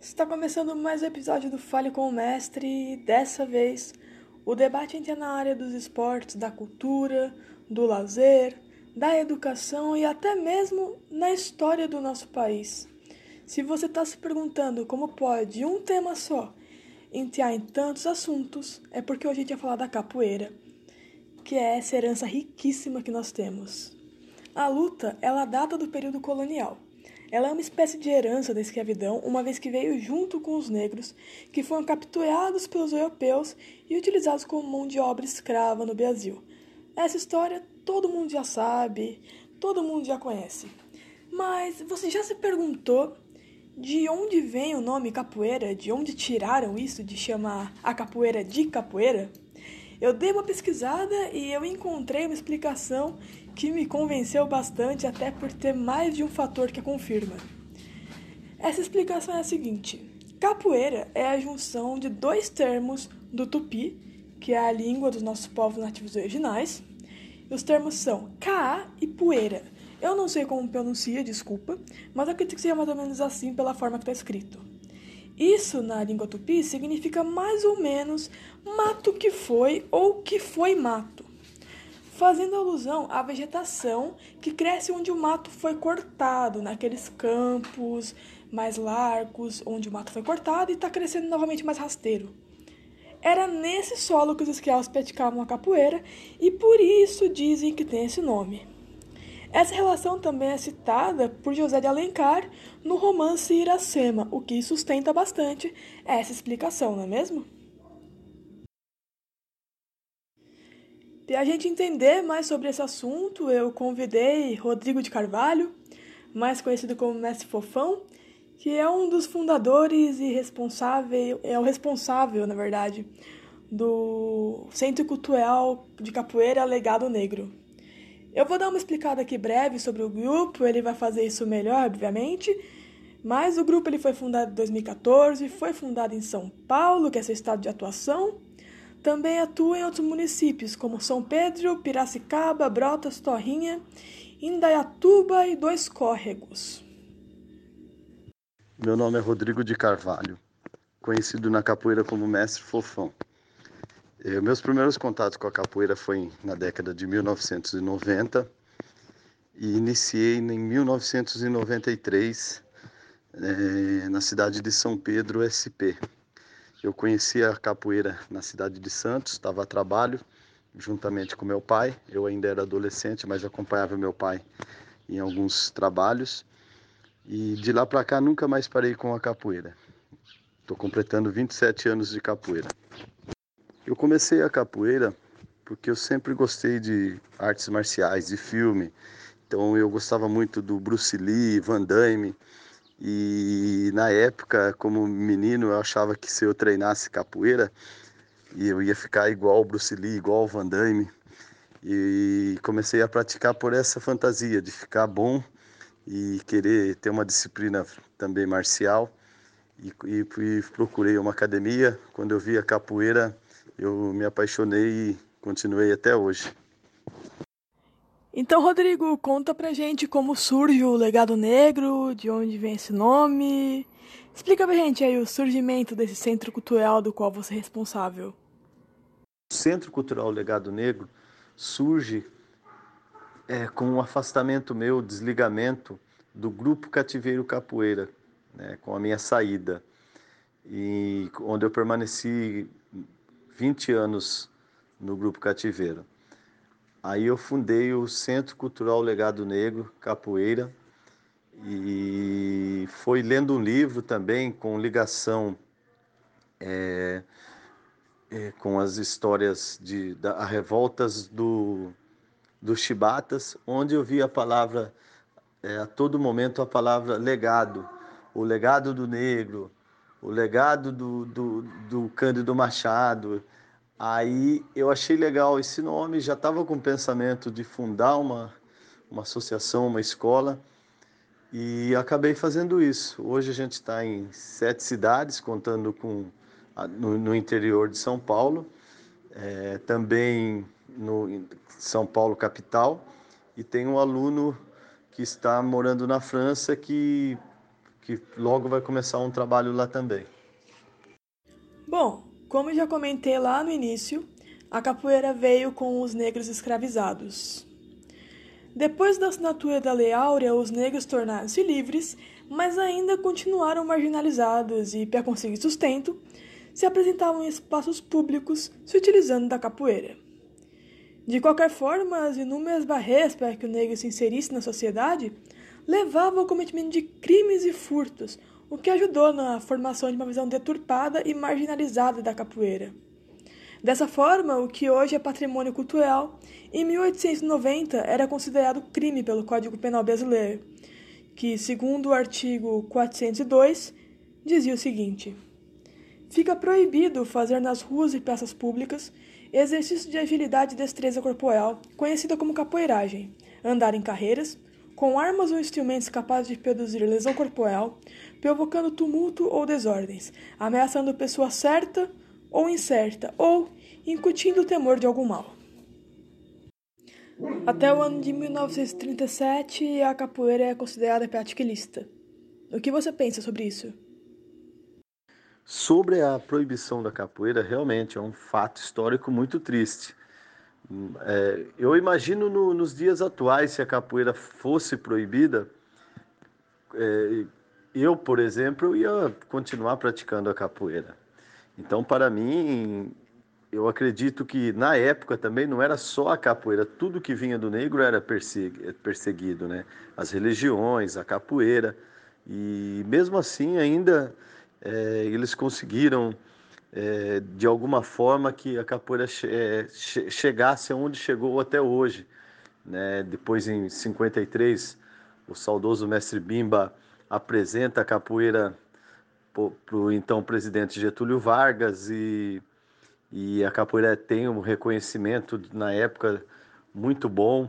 Está começando mais um episódio do Fale com o Mestre dessa vez o debate entra na área dos esportes, da cultura, do lazer, da educação e até mesmo na história do nosso país. Se você está se perguntando como pode um tema só entrar em tantos assuntos, é porque hoje a gente vai falar da capoeira, que é essa herança riquíssima que nós temos. A luta, ela data do período colonial. Ela é uma espécie de herança da escravidão, uma vez que veio junto com os negros, que foram capturados pelos europeus e utilizados como mão de obra escrava no Brasil. Essa história todo mundo já sabe, todo mundo já conhece. Mas você já se perguntou de onde vem o nome capoeira? De onde tiraram isso de chamar a capoeira de capoeira? Eu dei uma pesquisada e eu encontrei uma explicação que me convenceu bastante, até por ter mais de um fator que a confirma. Essa explicação é a seguinte: capoeira é a junção de dois termos do tupi, que é a língua dos nossos povos nativos originais, os termos são Ka e poeira. Eu não sei como pronuncia, desculpa, mas acredito que seja mais ou menos assim pela forma que está escrito. Isso na língua tupi significa mais ou menos mato que foi ou que foi mato, fazendo alusão à vegetação que cresce onde o mato foi cortado, naqueles campos mais largos onde o mato foi cortado e está crescendo novamente mais rasteiro. Era nesse solo que os escravos praticavam a capoeira e por isso dizem que tem esse nome. Essa relação também é citada por José de Alencar no romance Iracema, o que sustenta bastante essa explicação, não é mesmo? Para a gente entender mais sobre esse assunto, eu convidei Rodrigo de Carvalho, mais conhecido como Mestre Fofão, que é um dos fundadores e responsável, é o responsável, na verdade, do Centro Cultural de Capoeira Legado Negro. Eu vou dar uma explicada aqui breve sobre o grupo, ele vai fazer isso melhor, obviamente, mas o grupo ele foi fundado em 2014, foi fundado em São Paulo, que é seu estado de atuação. Também atua em outros municípios, como São Pedro, Piracicaba, Brotas, Torrinha, Indaiatuba e Dois Córregos. Meu nome é Rodrigo de Carvalho, conhecido na capoeira como Mestre Fofão. Eh, meus primeiros contatos com a capoeira foi na década de 1990 e iniciei em 1993 é, na cidade de São Pedro, SP. Eu conheci a capoeira na cidade de Santos, estava a trabalho juntamente com meu pai. Eu ainda era adolescente, mas acompanhava meu pai em alguns trabalhos. E de lá para cá nunca mais parei com a capoeira. Estou completando 27 anos de capoeira. Eu comecei a capoeira porque eu sempre gostei de artes marciais, de filme. Então eu gostava muito do Bruce Lee, Van Damme. E na época, como menino, eu achava que se eu treinasse capoeira, eu ia ficar igual o Bruce Lee, igual o Van Damme. E comecei a praticar por essa fantasia de ficar bom e querer ter uma disciplina também marcial. E, e, e, procurei uma academia. Quando eu vi a capoeira, eu me apaixonei e continuei até hoje. Então, Rodrigo, conta pra gente como surge o Legado Negro, de onde vem esse nome. Explica pra gente aí o surgimento desse centro cultural do qual você é responsável. O Centro Cultural Legado Negro surge é, com um afastamento meu, desligamento do grupo Cativeiro Capoeira, né, com a minha saída, e onde eu permaneci 20 anos no grupo Cativeiro. Aí eu fundei o Centro Cultural Legado Negro Capoeira e foi lendo um livro também com ligação é, é, com as histórias de da, revoltas do dos chibatas, onde eu vi a palavra, é, a todo momento, a palavra legado, o legado do negro, o legado do, do, do Cândido Machado. Aí eu achei legal esse nome, já estava com o pensamento de fundar uma, uma associação, uma escola, e acabei fazendo isso. Hoje a gente está em sete cidades, contando com no, no interior de São Paulo é, também no São Paulo capital e tem um aluno que está morando na França que que logo vai começar um trabalho lá também. Bom, como já comentei lá no início, a capoeira veio com os negros escravizados. Depois da assinatura da Lei Áurea, os negros tornaram-se livres, mas ainda continuaram marginalizados e, para conseguir sustento, se apresentavam em espaços públicos se utilizando da capoeira. De qualquer forma, as inúmeras barreiras para que o negro se inserisse na sociedade levavam ao cometimento de crimes e furtos, o que ajudou na formação de uma visão deturpada e marginalizada da capoeira. Dessa forma, o que hoje é patrimônio cultural, em 1890 era considerado crime pelo Código Penal Brasileiro, que, segundo o artigo 402, dizia o seguinte: Fica proibido fazer nas ruas e praças públicas exercício de agilidade e destreza corporal, conhecida como capoeiragem, andar em carreiras, com armas ou instrumentos capazes de produzir lesão corporal, provocando tumulto ou desordens, ameaçando pessoa certa ou incerta, ou incutindo o temor de algum mal. Até o ano de 1937, a capoeira é considerada prática. O que você pensa sobre isso? Sobre a proibição da capoeira, realmente é um fato histórico muito triste. É, eu imagino no, nos dias atuais, se a capoeira fosse proibida, é, eu, por exemplo, ia continuar praticando a capoeira. Então, para mim, eu acredito que na época também não era só a capoeira, tudo que vinha do negro era perseguido, né? As religiões, a capoeira. E mesmo assim, ainda é, eles conseguiram, é, de alguma forma, que a capoeira che é, che chegasse aonde chegou até hoje. Né? Depois, em 53, o saudoso mestre Bimba apresenta a capoeira para o então presidente Getúlio Vargas e, e a capoeira tem um reconhecimento na época muito bom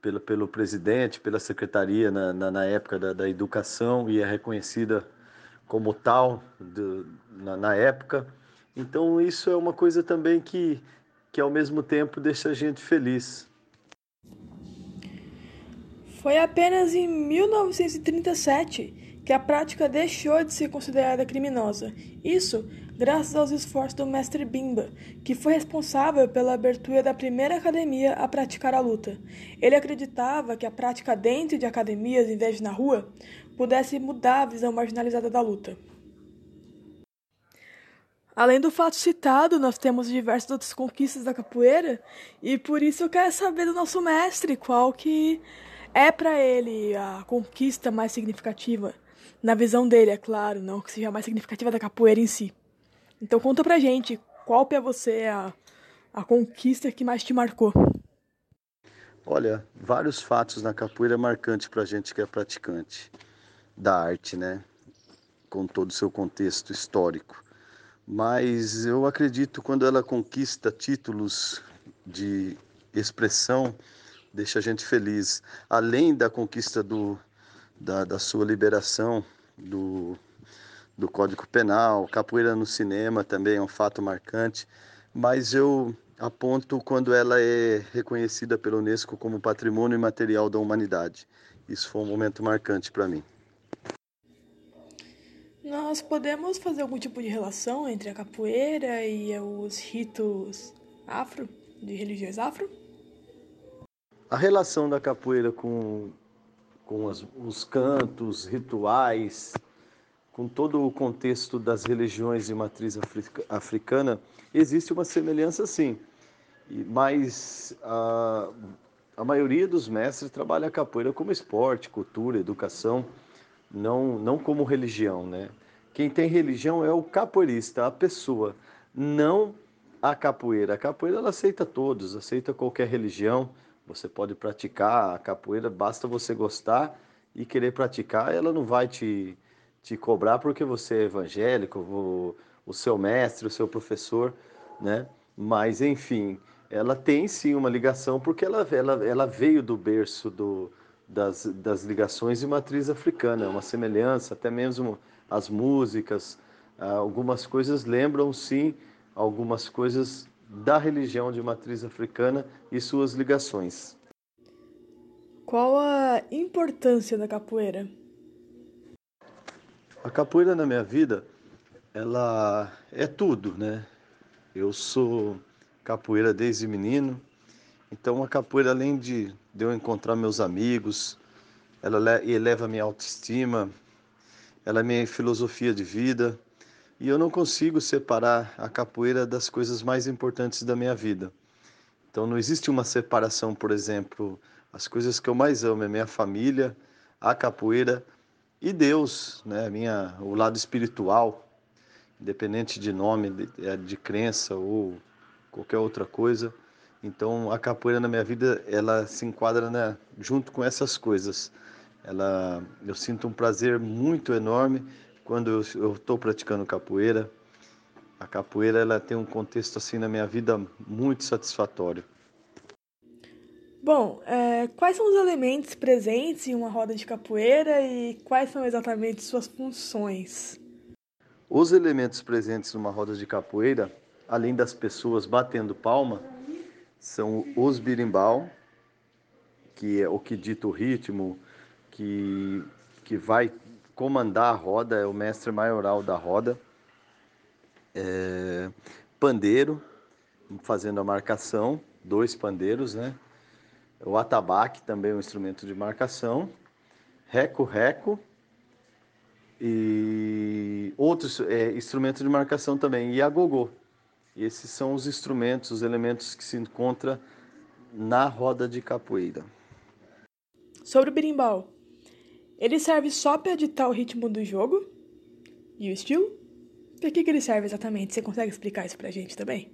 pelo, pelo presidente, pela secretaria na, na, na época da, da educação e é reconhecida como tal do, na, na, época. Então isso é uma coisa também que, que ao mesmo tempo deixa a gente feliz. Foi apenas em 1937 que a prática deixou de ser considerada criminosa. Isso graças aos esforços do mestre Bimba, que foi responsável pela abertura da primeira academia a praticar a luta. Ele acreditava que a prática dentro de academias, em vez de na rua, pudesse mudar a visão marginalizada da luta. Além do fato citado, nós temos diversas outras conquistas da capoeira, e por isso eu quero saber do nosso mestre qual que é para ele a conquista mais significativa. Na visão dele, é claro, não que seja mais significativa da capoeira em si. Então conta pra gente, qual para você é a, a conquista que mais te marcou? Olha, vários fatos na capoeira marcantes pra gente que é praticante da arte, né? Com todo o seu contexto histórico. Mas eu acredito quando ela conquista títulos de expressão, deixa a gente feliz. Além da conquista do, da, da sua liberação do, do Código Penal, capoeira no cinema também é um fato marcante, mas eu aponto quando ela é reconhecida pela Unesco como Patrimônio Imaterial da Humanidade. Isso foi um momento marcante para mim. Nós podemos fazer algum tipo de relação entre a capoeira e os ritos afro, de religiões afro? A relação da capoeira com, com as, os cantos, rituais, com todo o contexto das religiões de matriz africana, existe uma semelhança sim. Mas a, a maioria dos mestres trabalha a capoeira como esporte, cultura, educação, não, não como religião, né? Quem tem religião é o capoeirista, a pessoa, não a capoeira. A capoeira ela aceita todos, aceita qualquer religião. Você pode praticar a capoeira, basta você gostar e querer praticar, ela não vai te te cobrar porque você é evangélico, o, o seu mestre, o seu professor, né? Mas, enfim, ela tem sim uma ligação porque ela, ela, ela veio do berço do, das, das ligações de matriz africana, é uma semelhança, até mesmo as músicas, algumas coisas lembram sim algumas coisas da religião de matriz africana e suas ligações. Qual a importância da capoeira? A capoeira na minha vida, ela é tudo, né? Eu sou capoeira desde menino, então a capoeira, além de, de eu encontrar meus amigos, ela eleva minha autoestima, ela é minha filosofia de vida, e eu não consigo separar a capoeira das coisas mais importantes da minha vida. Então não existe uma separação, por exemplo, as coisas que eu mais amo é minha família, a capoeira e Deus, né? Minha, o lado espiritual, independente de nome, de, é, de crença ou qualquer outra coisa. Então a capoeira na minha vida ela se enquadra né, junto com essas coisas. Ela, eu sinto um prazer muito enorme quando eu estou praticando capoeira. A capoeira ela tem um contexto assim na minha vida muito satisfatório. Bom, é, quais são os elementos presentes em uma roda de capoeira e quais são exatamente suas funções? Os elementos presentes numa roda de capoeira, além das pessoas batendo palma, são os birimbau, que é o que dita o ritmo, que, que vai comandar a roda, é o mestre maioral da roda. É, pandeiro, fazendo a marcação, dois pandeiros, né? O atabaque também é um instrumento de marcação. Reco-reco e outros é, instrumentos de marcação também. E a gogô. Esses são os instrumentos, os elementos que se encontram na roda de capoeira. Sobre o berimbau. Ele serve só para editar o ritmo do jogo e o estilo? Para que, que ele serve exatamente? Você consegue explicar isso para a gente também?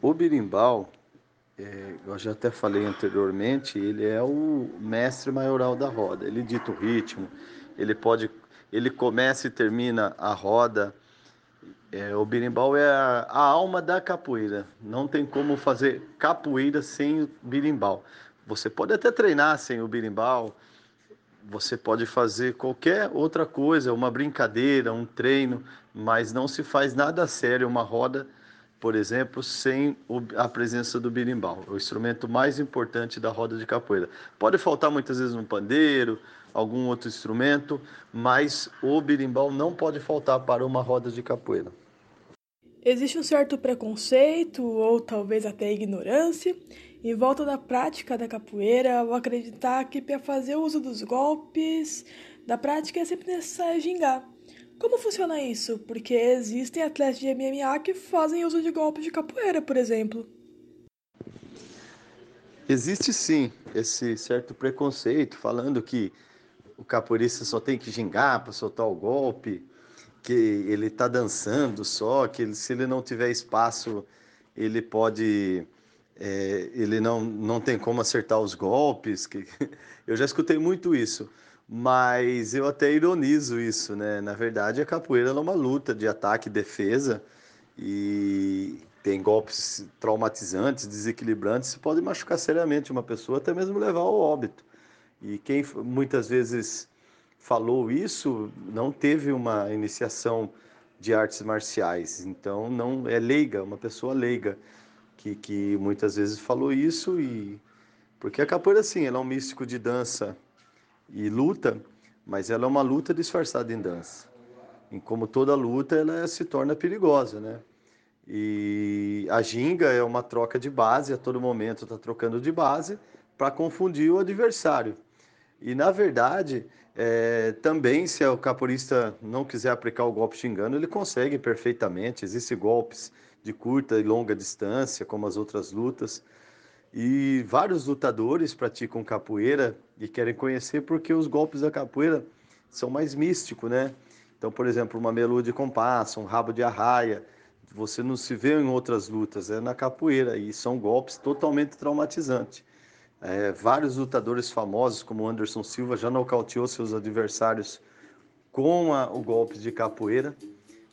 O berimbau é, eu já até falei anteriormente, ele é o mestre maioral da roda. Ele dita o ritmo, ele pode, ele começa e termina a roda. É, o birimbau é a, a, alma da capoeira. Não tem como fazer capoeira sem o birimbau. Você pode até treinar sem o birimbau. Você pode fazer qualquer outra coisa, uma brincadeira, um treino, mas não se faz nada sério uma roda por exemplo, sem a presença do birimbau, o instrumento mais importante da roda de capoeira. Pode faltar muitas vezes um pandeiro, algum outro instrumento, mas o birimbau não pode faltar para uma roda de capoeira. Existe um certo preconceito ou talvez até ignorância em volta da prática da capoeira ao acreditar que para fazer uso dos golpes da prática é sempre necessário gingar. Como funciona isso? Porque existem atletas de MMA que fazem uso de golpes de capoeira, por exemplo. Existe sim esse certo preconceito falando que o capoeirista só tem que gingar para soltar o golpe, que ele está dançando só, que ele, se ele não tiver espaço, ele pode. É, ele não, não tem como acertar os golpes. Que... Eu já escutei muito isso. Mas eu até ironizo isso, né? Na verdade, a capoeira é uma luta de ataque e defesa e tem golpes traumatizantes, desequilibrantes, que podem machucar seriamente uma pessoa, até mesmo levar ao óbito. E quem muitas vezes falou isso não teve uma iniciação de artes marciais, então não é leiga, uma pessoa leiga que, que muitas vezes falou isso e porque a capoeira sim, ela é um místico de dança e luta, mas ela é uma luta disfarçada em dança. E como toda luta, ela se torna perigosa, né? E a ginga é uma troca de base, a todo momento está trocando de base para confundir o adversário. E na verdade, é, também se o capoeirista não quiser aplicar o golpe xingando, ele consegue perfeitamente. Existem golpes de curta e longa distância, como as outras lutas. E vários lutadores praticam capoeira e querem conhecer porque os golpes da capoeira são mais místicos, né? Então, por exemplo, uma melua de compasso, um rabo de arraia, você não se vê em outras lutas, é na capoeira e são golpes totalmente traumatizantes. É, vários lutadores famosos, como Anderson Silva, já nocauteou seus adversários com a, o golpe de capoeira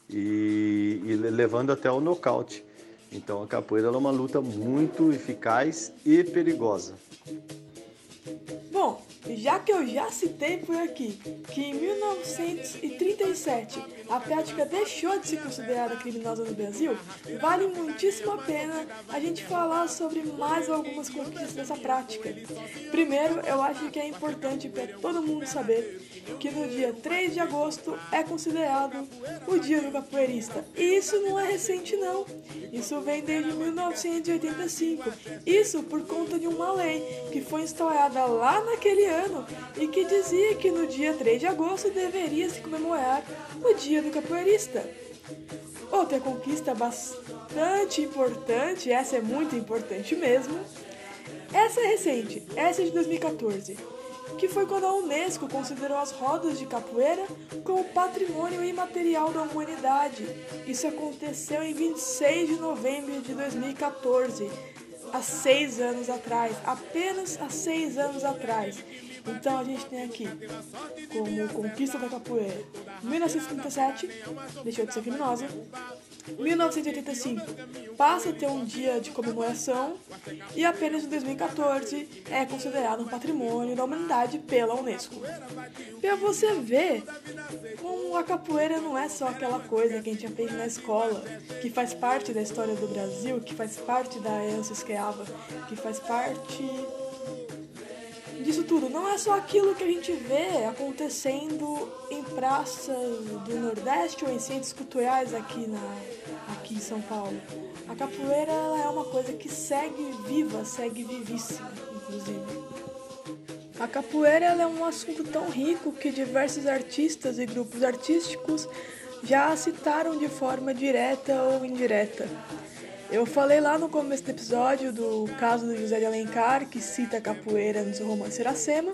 e, e levando até o nocaute. Então a capoeira é uma luta muito eficaz e perigosa. Bom, já que eu já citei por aqui que em 1937 a prática deixou de ser considerada criminosa no Brasil, vale muitíssimo a pena a gente falar sobre mais algumas conquistas dessa prática. Primeiro, eu acho que é importante para todo mundo saber que no dia 3 de agosto é considerado o Dia do Capoeirista. E isso não é recente não. Isso vem desde 1985. Isso por conta de uma lei que foi instaurada lá naquele ano e que dizia que no dia 3 de agosto deveria se comemorar o Dia do Capoeirista. Outra conquista bastante importante, essa é muito importante mesmo. Essa é recente, essa é de 2014 que foi quando a Unesco considerou as rodas de capoeira como patrimônio imaterial da humanidade. Isso aconteceu em 26 de novembro de 2014, há seis anos atrás, apenas há seis anos atrás. Então a gente tem aqui como conquista da capoeira 1937, deixou de ser criminosa. 1985 passa a ter um dia de comemoração e apenas em 2014 é considerado um patrimônio da humanidade pela Unesco. Para você ver como a capoeira não é só aquela coisa que a gente aprende na escola, que faz parte da história do Brasil, que faz parte da herança escrava, que faz parte disso tudo. Não é só aquilo que a gente vê acontecendo em praças do Nordeste ou em centros culturais aqui, na, aqui em São Paulo. A capoeira é uma coisa que segue viva, segue vivíssima, inclusive. A capoeira é um assunto tão rico que diversos artistas e grupos artísticos já a citaram de forma direta ou indireta. Eu falei lá no começo do episódio do caso do José de Alencar, que cita a capoeira no seu romance Iracema.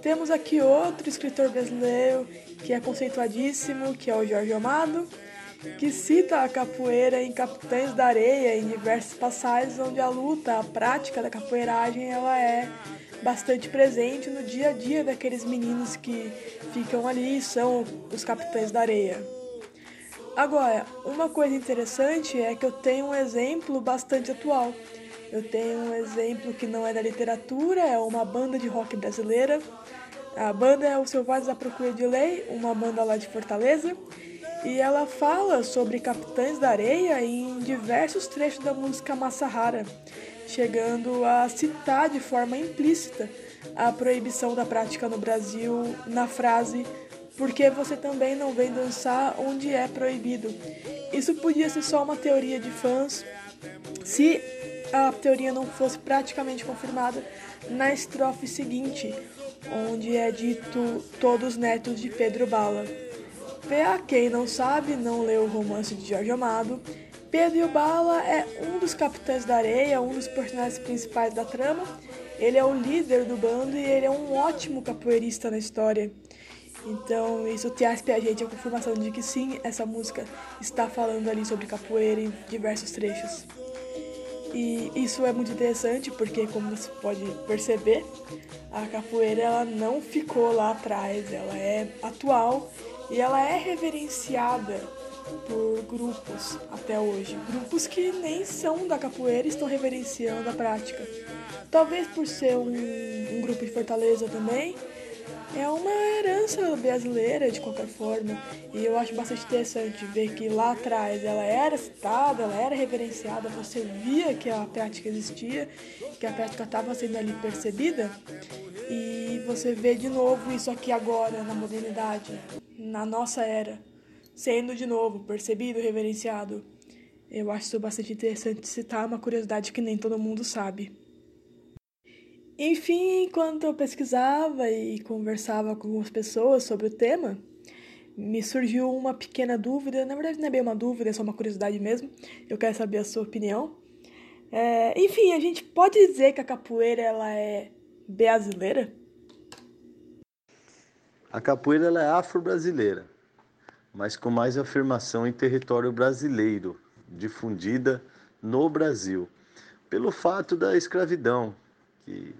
Temos aqui outro escritor brasileiro que é conceituadíssimo, que é o Jorge Amado, que cita a capoeira em Capitães da Areia, em diversas passagens onde a luta, a prática da capoeiragem, ela é bastante presente no dia a dia daqueles meninos que ficam ali são os capitães da areia. Agora, uma coisa interessante é que eu tenho um exemplo bastante atual. Eu tenho um exemplo que não é da literatura, é uma banda de rock brasileira. A banda é o Selvagens à Procura de Lei, uma banda lá de Fortaleza. E ela fala sobre capitães da areia em diversos trechos da música Massahara, chegando a citar de forma implícita a proibição da prática no Brasil na frase porque você também não vem dançar onde é proibido. Isso podia ser só uma teoria de fãs se a teoria não fosse praticamente confirmada na estrofe seguinte, onde é dito todos netos de Pedro Bala. Pra quem não sabe, não leu o romance de Jorge Amado, Pedro Bala é um dos capitães da areia, um dos personagens principais da trama. Ele é o líder do bando e ele é um ótimo capoeirista na história. Então, isso traz pra gente a confirmação de que sim, essa música está falando ali sobre capoeira em diversos trechos. E isso é muito interessante porque, como você pode perceber, a capoeira ela não ficou lá atrás, ela é atual e ela é reverenciada por grupos até hoje. Grupos que nem são da capoeira estão reverenciando a prática. Talvez por ser um, um grupo de Fortaleza também, é uma herança brasileira de qualquer forma. E eu acho bastante interessante ver que lá atrás ela era citada, ela era reverenciada, você via que a prática existia, que a prática estava sendo ali percebida. E você vê de novo isso aqui agora, na modernidade, na nossa era, sendo de novo percebido, reverenciado. Eu acho isso bastante interessante citar uma curiosidade que nem todo mundo sabe. Enfim, enquanto eu pesquisava e conversava com algumas pessoas sobre o tema, me surgiu uma pequena dúvida. Na verdade, não é bem uma dúvida, é só uma curiosidade mesmo. Eu quero saber a sua opinião. É, enfim, a gente pode dizer que a capoeira ela é brasileira? A capoeira ela é afro-brasileira, mas com mais afirmação em território brasileiro, difundida no Brasil, pelo fato da escravidão, que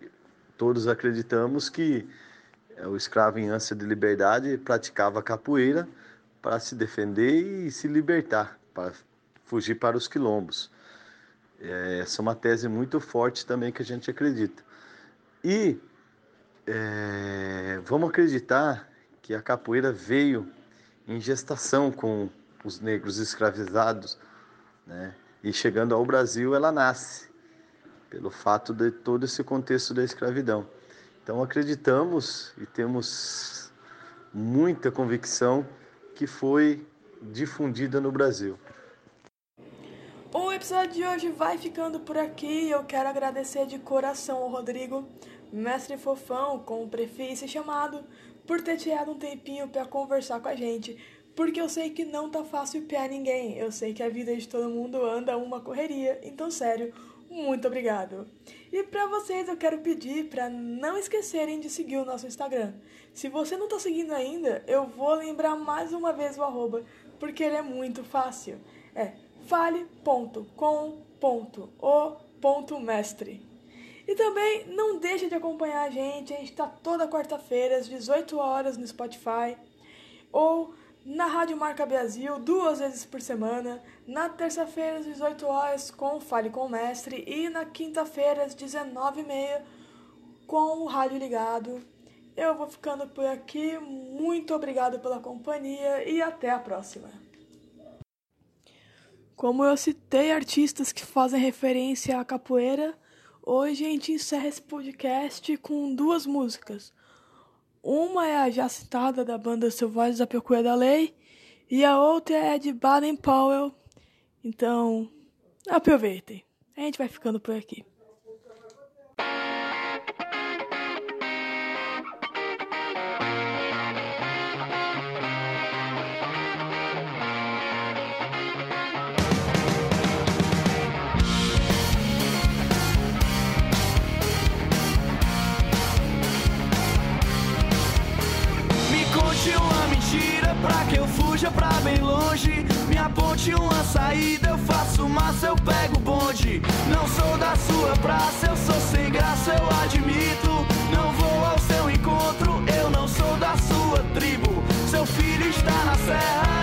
todos acreditamos que é, o escravo em ânsia de liberdade praticava capoeira para se defender e se libertar, para fugir para os quilombos. É, essa é uma tese muito forte também que a gente acredita. E é, vamos acreditar que a capoeira veio em gestação com os negros escravizados, né? E chegando ao Brasil, ela nasce pelo fato de todo esse contexto da escravidão. Então acreditamos e temos muita convicção que foi difundida no Brasil. O episódio de hoje vai ficando por aqui. Eu quero agradecer de coração ao Rodrigo, mestre fofão, com o prefixo chamado, por ter tirado um tempinho para conversar com a gente. Porque eu sei que não tá fácil piar ninguém. Eu sei que a vida de todo mundo anda uma correria. Então, sério, muito obrigado. E para vocês eu quero pedir para não esquecerem de seguir o nosso Instagram. Se você não está seguindo ainda, eu vou lembrar mais uma vez o arroba, porque ele é muito fácil. É fale.com.o.mestre. E também não deixe de acompanhar a gente, a gente está toda quarta-feira às 18 horas no Spotify ou na Rádio Marca Brasil, duas vezes por semana, na terça-feira às 18 horas com Fale com o Mestre e na quinta-feira às 19h30 com o Rádio Ligado. Eu vou ficando por aqui, muito obrigado pela companhia e até a próxima. Como eu citei artistas que fazem referência à capoeira, hoje a gente encerra esse podcast com duas músicas. Uma é a já citada da banda Selvagens da Pecuia da Lei e a outra é de Baden Powell. Então, aproveitem. A gente vai ficando por aqui. Pra bem longe. Me aponte uma saída, eu faço massa, eu pego bonde. Não sou da sua praça, eu sou sem graça, eu admito. Não vou ao seu encontro, eu não sou da sua tribo. Seu filho está na serra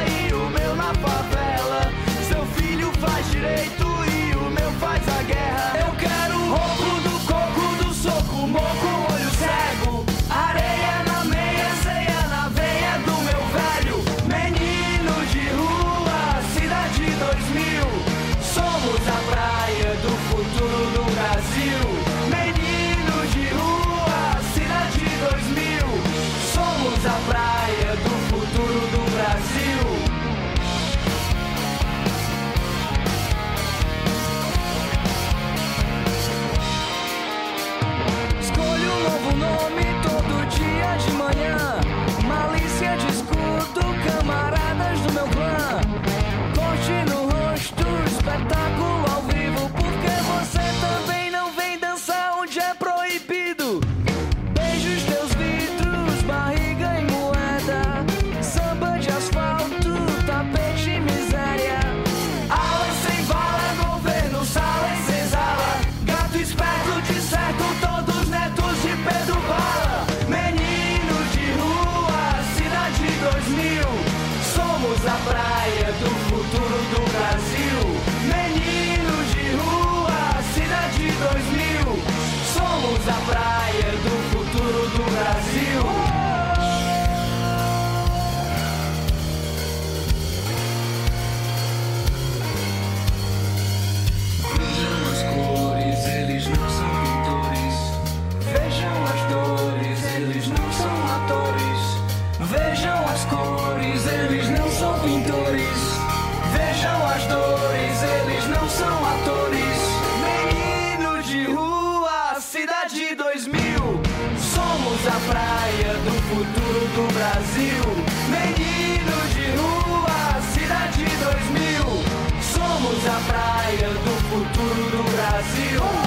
praia do futuro do Brasil.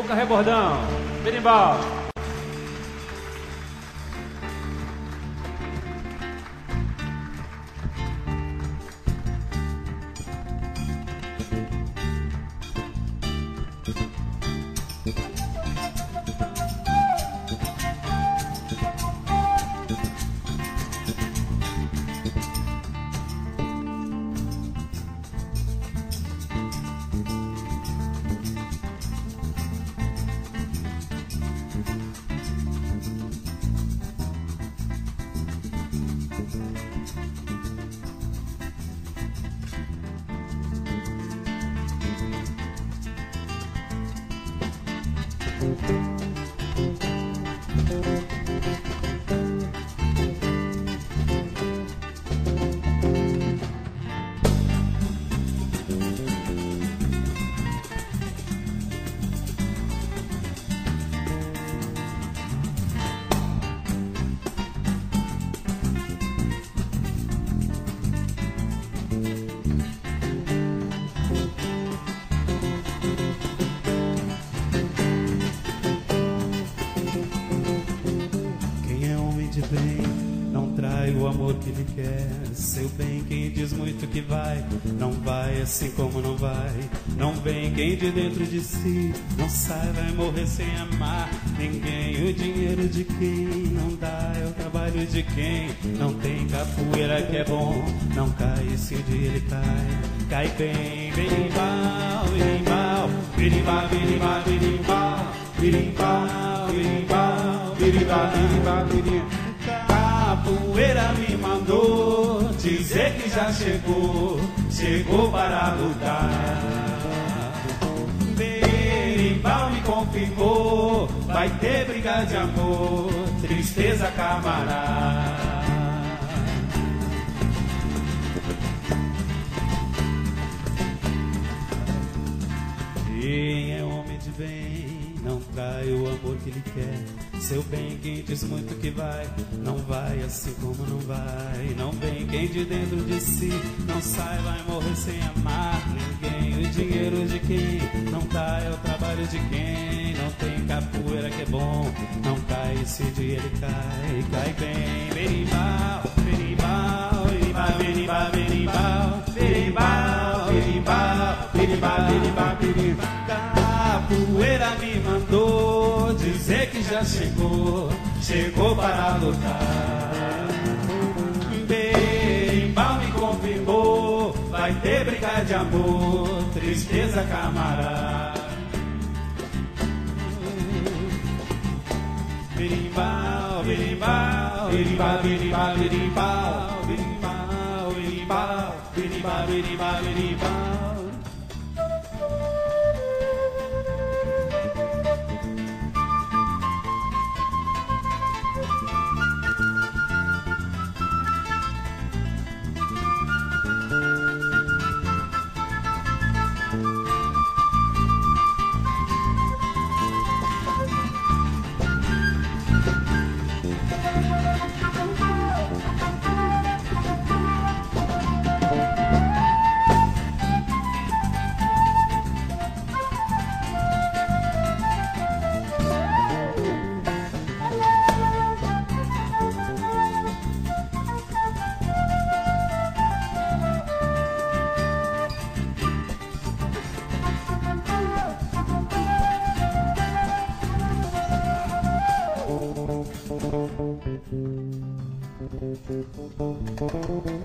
Fuca Rebordão, Berimbau. Que vai, não vai assim como não vai. Não vem quem de dentro de si não sai, vai morrer sem amar ninguém. O dinheiro de quem não dá é o trabalho de quem não tem capoeira que é bom. Não cai se um dia ele cai, cai bem. Berimbau, berimbau, berimbau, berimbau, berimbau, berimbau, berimbau, berimbau, berimbau, berimbau. Capoeira me mandou dizer que já chegou, chegou para lutar. Berimbau me confirmou, vai ter briga de amor, tristeza camarada. Quem é homem de bem, não trai o amor que ele quer seu bem, quem diz muito que vai, não vai assim como não vai. Não vem quem de dentro de si não sai, vai morrer sem amar ninguém. O dinheiro de quem não tá é o trabalho de quem não tem capoeira que é bom. Não cai, esse dia ele cai, cai bem. Berimbau, berimbau, berimbau, berimbau, berimbau, berimbau, berimbau, berimbau, berimbau, berimbau. Capoeira me mandou dizer que já chegou, chegou para lutar. Berimbau me confirmou, vai ter briga de amor, tristeza camarada. Berimbau, berimbau, berimbau, berimbau, berimbau, berimbau, berimbau, berimbau, berimbau, berimbau.